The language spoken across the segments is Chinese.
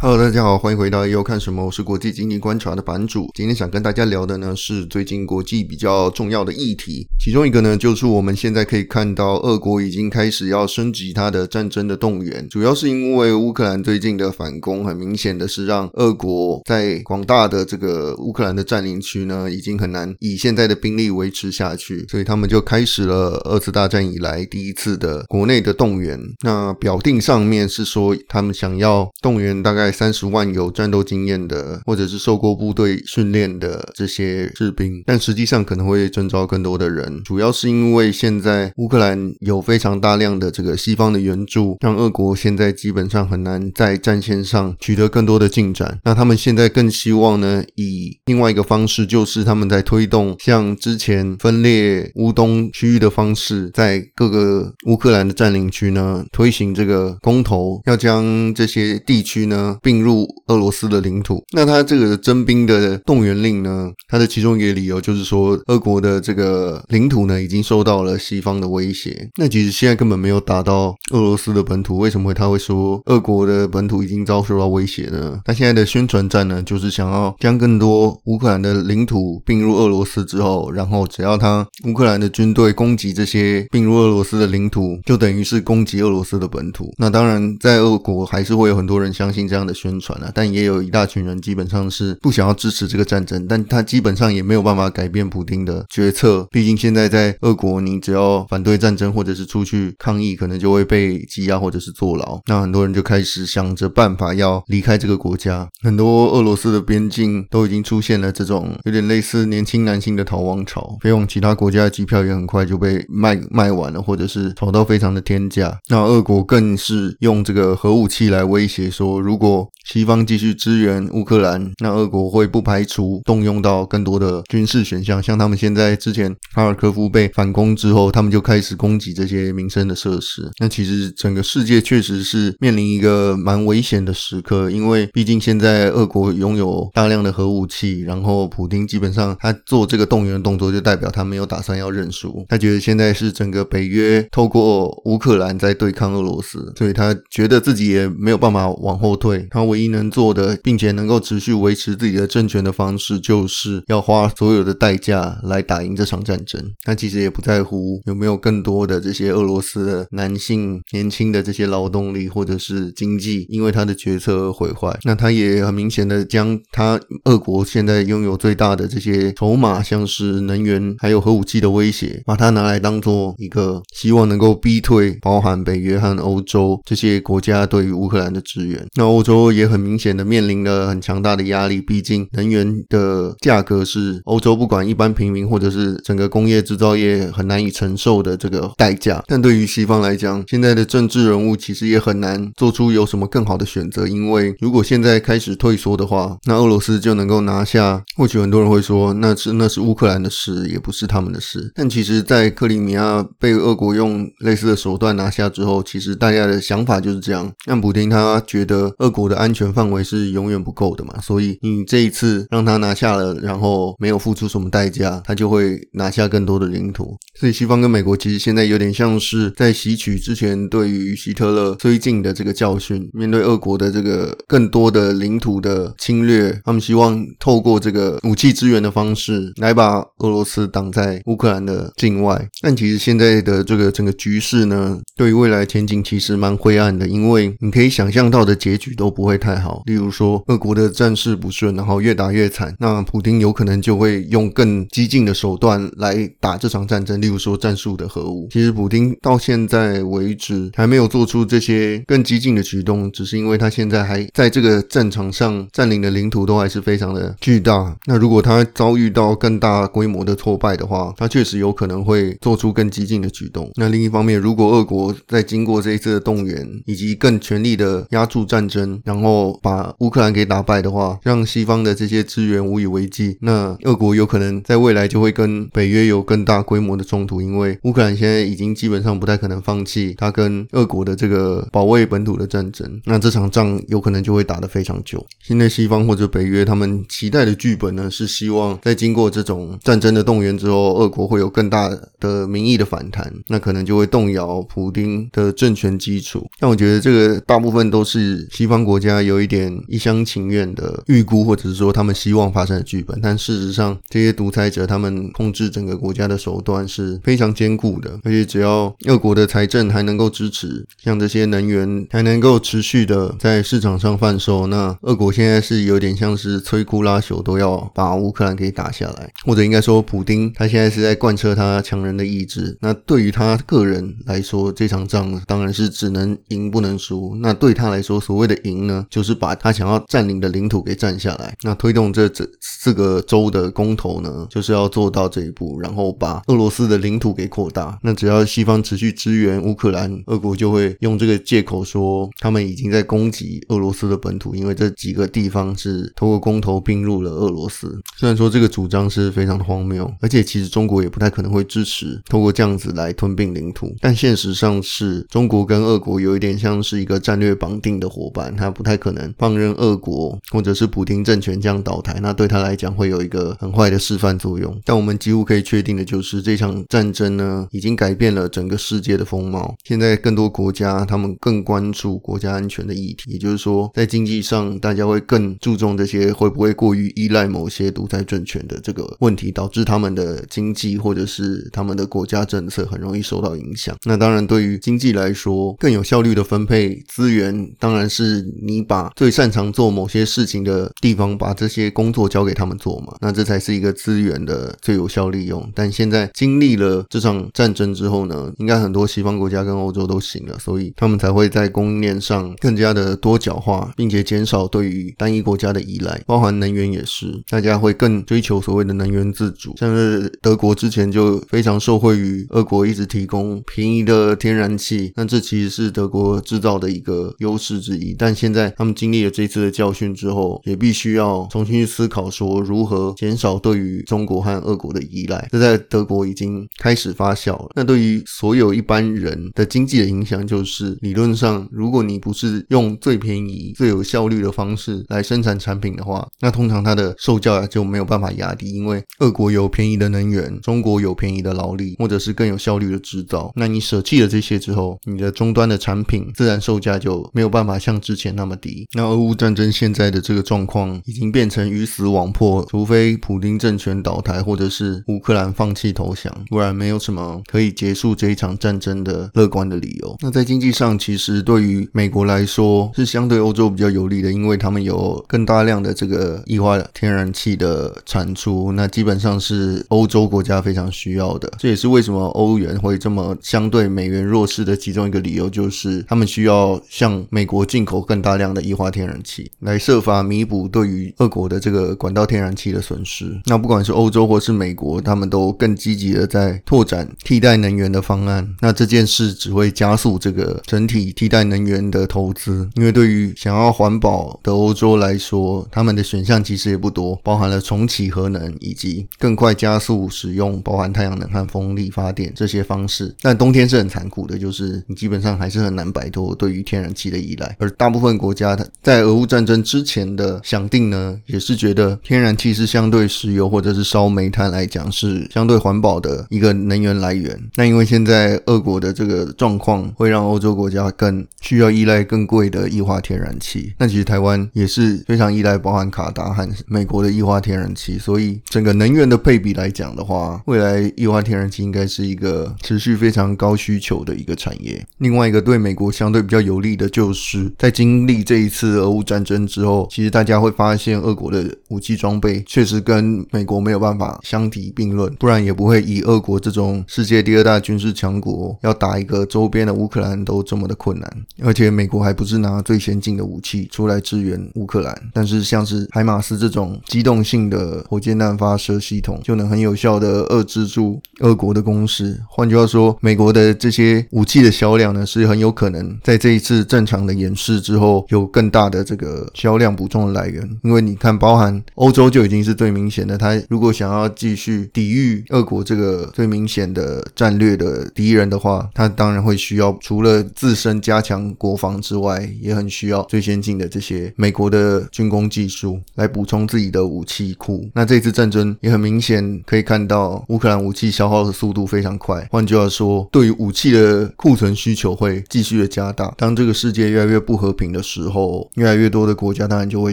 Hello，大家好，欢迎回到 AU 看什么，我是国际经济观察的版主。今天想跟大家聊的呢是最近国际比较重要的议题，其中一个呢就是我们现在可以看到，俄国已经开始要升级它的战争的动员，主要是因为乌克兰最近的反攻，很明显的是让俄国在广大的这个乌克兰的占领区呢，已经很难以现在的兵力维持下去，所以他们就开始了二次大战以来第一次的国内的动员。那表定上面是说他们想要动员大概。三十万有战斗经验的，或者是受过部队训练的这些士兵，但实际上可能会征召更多的人，主要是因为现在乌克兰有非常大量的这个西方的援助，让俄国现在基本上很难在战线上取得更多的进展。那他们现在更希望呢，以另外一个方式，就是他们在推动像之前分裂乌东区域的方式，在各个乌克兰的占领区呢，推行这个公投，要将这些地区呢。并入俄罗斯的领土，那他这个征兵的动员令呢，他的其中一个理由就是说，俄国的这个领土呢已经受到了西方的威胁。那其实现在根本没有打到俄罗斯的本土，为什么他会说俄国的本土已经遭受到威胁呢？他现在的宣传战呢，就是想要将更多乌克兰的领土并入俄罗斯之后，然后只要他乌克兰的军队攻击这些并入俄罗斯的领土，就等于是攻击俄罗斯的本土。那当然，在俄国还是会有很多人相信这样的。宣传啊，但也有一大群人基本上是不想要支持这个战争，但他基本上也没有办法改变普丁的决策。毕竟现在在俄国，你只要反对战争或者是出去抗议，可能就会被羁押或者是坐牢。那很多人就开始想着办法要离开这个国家。很多俄罗斯的边境都已经出现了这种有点类似年轻男性的逃亡潮，飞往其他国家的机票也很快就被卖卖完了，或者是炒到非常的天价。那俄国更是用这个核武器来威胁说，如果西方继续支援乌克兰，那俄国会不排除动用到更多的军事选项。像他们现在之前哈尔科夫被反攻之后，他们就开始攻击这些民生的设施。那其实整个世界确实是面临一个蛮危险的时刻，因为毕竟现在俄国拥有大量的核武器，然后普丁基本上他做这个动员动作，就代表他没有打算要认输。他觉得现在是整个北约透过乌克兰在对抗俄罗斯，所以他觉得自己也没有办法往后退。他唯一能做的，并且能够持续维持自己的政权的方式，就是要花所有的代价来打赢这场战争。他其实也不在乎有没有更多的这些俄罗斯的男性、年轻的这些劳动力或者是经济，因为他的决策而毁坏。那他也很明显的将他俄国现在拥有最大的这些筹码，像是能源还有核武器的威胁，把它拿来当做一个希望能够逼退包含北约和欧洲这些国家对于乌克兰的支援。那欧洲。也很明显的面临了很强大的压力，毕竟能源的价格是欧洲不管一般平民或者是整个工业制造业很难以承受的这个代价。但对于西方来讲，现在的政治人物其实也很难做出有什么更好的选择，因为如果现在开始退缩的话，那俄罗斯就能够拿下。或许很多人会说，那是那是乌克兰的事，也不是他们的事。但其实，在克里米亚被俄国用类似的手段拿下之后，其实大家的想法就是这样。让普丁他觉得俄国的。安全范围是永远不够的嘛，所以你这一次让他拿下了，然后没有付出什么代价，他就会拿下更多的领土。所以西方跟美国其实现在有点像是在吸取之前对于希特勒推进的这个教训，面对俄国的这个更多的领土的侵略，他们希望透过这个武器支援的方式来把俄罗斯挡在乌克兰的境外。但其实现在的这个整个局势呢，对于未来前景其实蛮灰暗的，因为你可以想象到的结局都不会太好，例如说俄国的战事不顺，然后越打越惨，那普丁有可能就会用更激进的手段来打这场战争，例如说战术的核武。其实普丁到现在为止还没有做出这些更激进的举动，只是因为他现在还在这个战场上占领的领土都还是非常的巨大。那如果他遭遇到更大规模的挫败的话，他确实有可能会做出更激进的举动。那另一方面，如果俄国在经过这一次的动员以及更全力的压住战争，然后把乌克兰给打败的话，让西方的这些资源无以为继，那俄国有可能在未来就会跟北约有更大规模的冲突，因为乌克兰现在已经基本上不太可能放弃他跟俄国的这个保卫本土的战争，那这场仗有可能就会打得非常久。现在西方或者北约他们期待的剧本呢，是希望在经过这种战争的动员之后，俄国会有更大的民意的反弹，那可能就会动摇普丁的政权基础。但我觉得这个大部分都是西方国家。有一点一厢情愿的预估，或者是说他们希望发生的剧本。但事实上，这些独裁者他们控制整个国家的手段是非常坚固的，而且只要俄国的财政还能够支持，像这些能源还能够持续的在市场上贩售，那俄国现在是有点像是摧枯拉朽，都要把乌克兰给打下来，或者应该说，普丁他现在是在贯彻他强人的意志。那对于他个人来说，这场仗当然是只能赢不能输。那对他来说，所谓的赢呢，就是把他想要占领的领土给占下来。那推动这这四个州的公投呢，就是要做到这一步，然后把俄罗斯的领土给扩大。那只要西方持续支援乌克兰，俄国就会用这个借口说他们已经在攻击俄罗斯的本土，因为这几个地方是通过公投并入了俄罗斯。虽然说这个主张是非常荒谬，而且其实中国也不太可能会支持通过这样子来吞并领土，但现实上是中国跟俄国有一点像是一个战略绑定的伙伴，不太可能放任俄国或者是普京政权这样倒台，那对他来讲会有一个很坏的示范作用。但我们几乎可以确定的就是，这场战争呢，已经改变了整个世界的风貌。现在更多国家他们更关注国家安全的议题，也就是说，在经济上大家会更注重这些会不会过于依赖某些独裁政权的这个问题，导致他们的经济或者是他们的国家政策很容易受到影响。那当然，对于经济来说，更有效率的分配资源，当然是你把最擅长做某些事情的地方，把这些工作交给他们做嘛。那这才是一个资源的最有效利用。但现在经历了这场战争之后呢，应该很多西方国家跟欧洲都醒了，所以他们才会在供应链上更加的多角化，并且减少对于单一国家的依赖，包含能源也是，大家会更追求所谓的能源自主。像是德国之前就非常受惠于俄国一直提供便宜的天然气，那这其实是德国制造的一个优势之一。但现现在他们经历了这次的教训之后，也必须要重新去思考说如何减少对于中国和俄国的依赖。这在德国已经开始发酵了。那对于所有一般人的经济的影响，就是理论上，如果你不是用最便宜、最有效率的方式来生产产品的话，那通常它的售价就没有办法压低，因为俄国有便宜的能源，中国有便宜的劳力，或者是更有效率的制造。那你舍弃了这些之后，你的终端的产品自然售价就没有办法像之前那么低。那俄乌战争现在的这个状况已经变成鱼死网破，除非普丁政权倒台，或者是乌克兰放弃投降，不然没有什么可以结束这一场战争的乐观的理由。那在经济上，其实对于美国来说是相对欧洲比较有利的，因为他们有更大量的这个液化天然气的产出，那基本上是欧洲国家非常需要的。这也是为什么欧元会这么相对美元弱势的其中一个理由，就是他们需要向美国进口更大量的液化天然气，来设法弥补对于俄国的这个管道天然气的损失。那不管是欧洲或是美国，他们都更积极的在拓展替代能源的方案。那这件事只会加速这个整体替代能源的投资，因为对于想要环保的欧洲来说，他们的选项其实也不多，包含了重启核能以及更快加速使用包含太阳能和风力发电这些方式。但冬天是很残酷的，就是你基本上还是很难摆脱对于天然气的依赖。而大部分国家在俄乌战争之前的想定呢，也是觉得天然气是相对石油或者是烧煤炭来讲是相对环保的一个能源来源。那因为现在俄国的这个状况会让欧洲国家更需要依赖更贵的液化天然气。那其实台湾也是非常依赖包含卡达和美国的液化天然气，所以整个能源的配比来讲的话，未来液化天然气应该是一个持续非常高需求的一个产业。另外一个对美国相对比较有利的就是在经历这一次俄乌战争之后，其实大家会发现俄国的武器装备确实跟美国没有办法相提并论，不然也不会以俄国这种世界第二大军事强国要打一个周边的乌克兰都这么的困难。而且美国还不是拿最先进的武器出来支援乌克兰，但是像是海马斯这种机动性的火箭弹发射系统，就能很有效的遏制住俄国的攻势。换句话说，美国的这些武器的销量呢，是很有可能在这一次正常的演示之后，有更大的这个销量补充的来源。因为你看，包含欧洲就已经是最明显的，他如果想要继续抵御俄国这个最明显的战略的敌人的话，他当然会需要除了自身加强国防之外，也很需要最先进的这些美国的军工技术来补充自己的武器库。那这次战争也很明显可以看到，乌克兰武器消耗的速度非常快。换句话说，对于武器的库存需求会继续的加大。当这个世界越来越不和平的的时候，越来越多的国家当然就会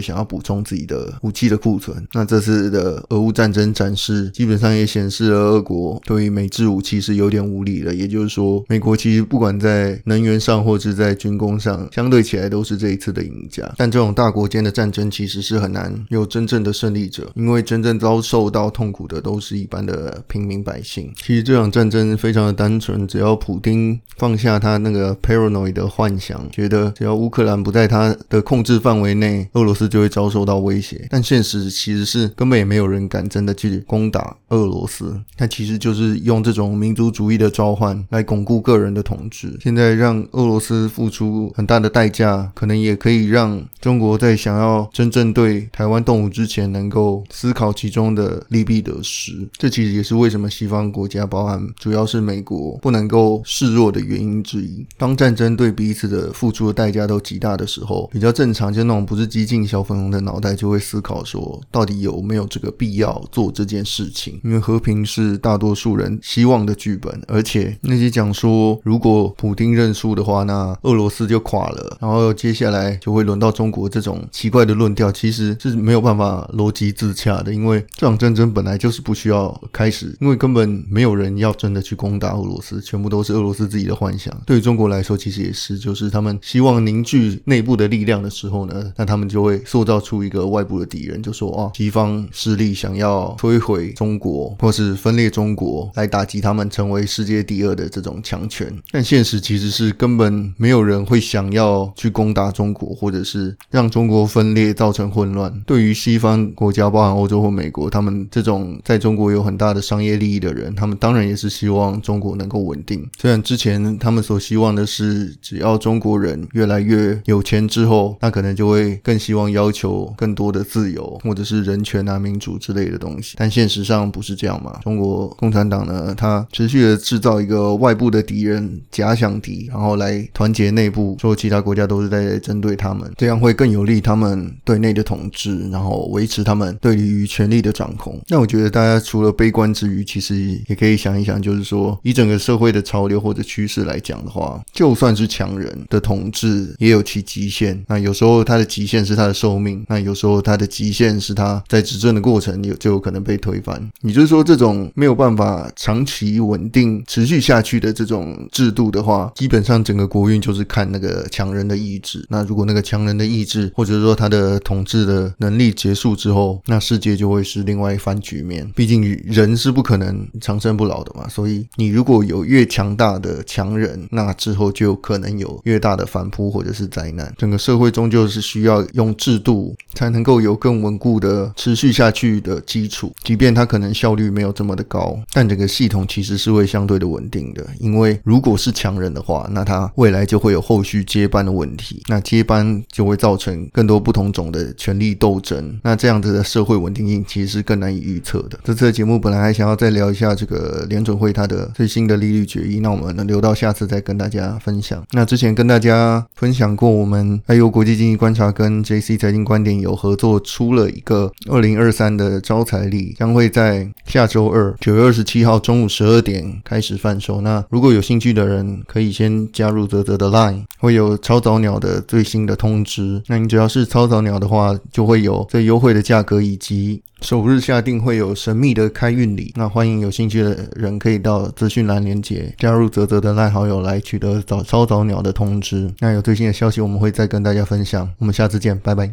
想要补充自己的武器的库存。那这次的俄乌战争展示，基本上也显示了俄国对于美制武器是有点无力的。也就是说，美国其实不管在能源上或者在军工上，相对起来都是这一次的赢家。但这种大国间的战争其实是很难有真正的胜利者，因为真正遭受到痛苦的都是一般的平民百姓。其实这场战争非常的单纯，只要普丁放下他那个 paranoid 的幻想，觉得只要乌克兰不在他的控制范围内，俄罗斯就会遭受到威胁。但现实其实是根本也没有人敢真的去攻打俄罗斯，他其实就是用这种民族主义的召唤来巩固个人的统治。现在让俄罗斯付出很大的代价，可能也可以让中国在想要真正对台湾动武之前，能够思考其中的利弊得失。这其实也是为什么西方国家，包含主要是美国，不能够示弱的原因之一。当战争对彼此的付出的代价都极大的时候，比较正常，就那种不是激进小粉红的脑袋就会思考说，到底有没有这个必要做这件事情？因为和平是大多数人希望的剧本，而且那些讲说如果普丁认输的话，那俄罗斯就垮了，然后接下来就会轮到中国这种奇怪的论调，其实是没有办法逻辑自洽的。因为这场战争本来就是不需要开始，因为根本没有人要真的去攻打俄罗斯，全部都是俄罗斯自己的幻想。对于中国来说，其实也是，就是他们希望凝聚内内部的力量的时候呢，那他们就会塑造出一个外部的敌人，就说啊，西方势力想要摧毁中国，或是分裂中国，来打击他们成为世界第二的这种强权。但现实其实是根本没有人会想要去攻打中国，或者是让中国分裂造成混乱。对于西方国家，包含欧洲或美国，他们这种在中国有很大的商业利益的人，他们当然也是希望中国能够稳定。虽然之前他们所希望的是，只要中国人越来越有钱之后，那可能就会更希望要求更多的自由，或者是人权啊、民主之类的东西。但现实上不是这样嘛？中国共产党呢，它持续的制造一个外部的敌人、假想敌，然后来团结内部，说其他国家都是在针对他们，这样会更有利他们对内的统治，然后维持他们对于权力的掌控。那我觉得大家除了悲观之余，其实也可以想一想，就是说以整个社会的潮流或者趋势来讲的话，就算是强人的统治也有其极限。那有时候他的极限是他的寿命，那有时候他的极限是他在执政的过程有就有可能被推翻。也就是说，这种没有办法长期稳定持续下去的这种制度的话，基本上整个国运就是看那个强人的意志。那如果那个强人的意志，或者说他的统治的能力结束之后，那世界就会是另外一番局面。毕竟人是不可能长生不老的嘛，所以你如果有越强大的强人，那之后就有可能有越大的反扑或者是灾难。整个社会终究是需要用制度才能够有更稳固的持续下去的基础，即便它可能效率没有这么的高，但整个系统其实是会相对的稳定的。因为如果是强人的话，那他未来就会有后续接班的问题，那接班就会造成更多不同种的权力斗争，那这样子的社会稳定性其实是更难以预测的。这次的节目本来还想要再聊一下这个联准会它的最新的利率决议，那我们能留到下次再跟大家分享。那之前跟大家分享过，我们还有国际经济观察跟 JC 财经观点有合作出了一个二零二三的招财历，将会在下周二九月二十七号中午十二点开始贩售。那如果有兴趣的人，可以先加入泽泽的 Line，会有超早鸟的最新的通知。那你只要是超早鸟的话，就会有最优惠的价格，以及首日下定会有神秘的开运礼。那欢迎有兴趣的人可以到资讯栏连接加入泽泽的赖好友来取得早超早鸟的通知。那有最新的消息，我们会再跟大家分享。我们下次见，拜拜。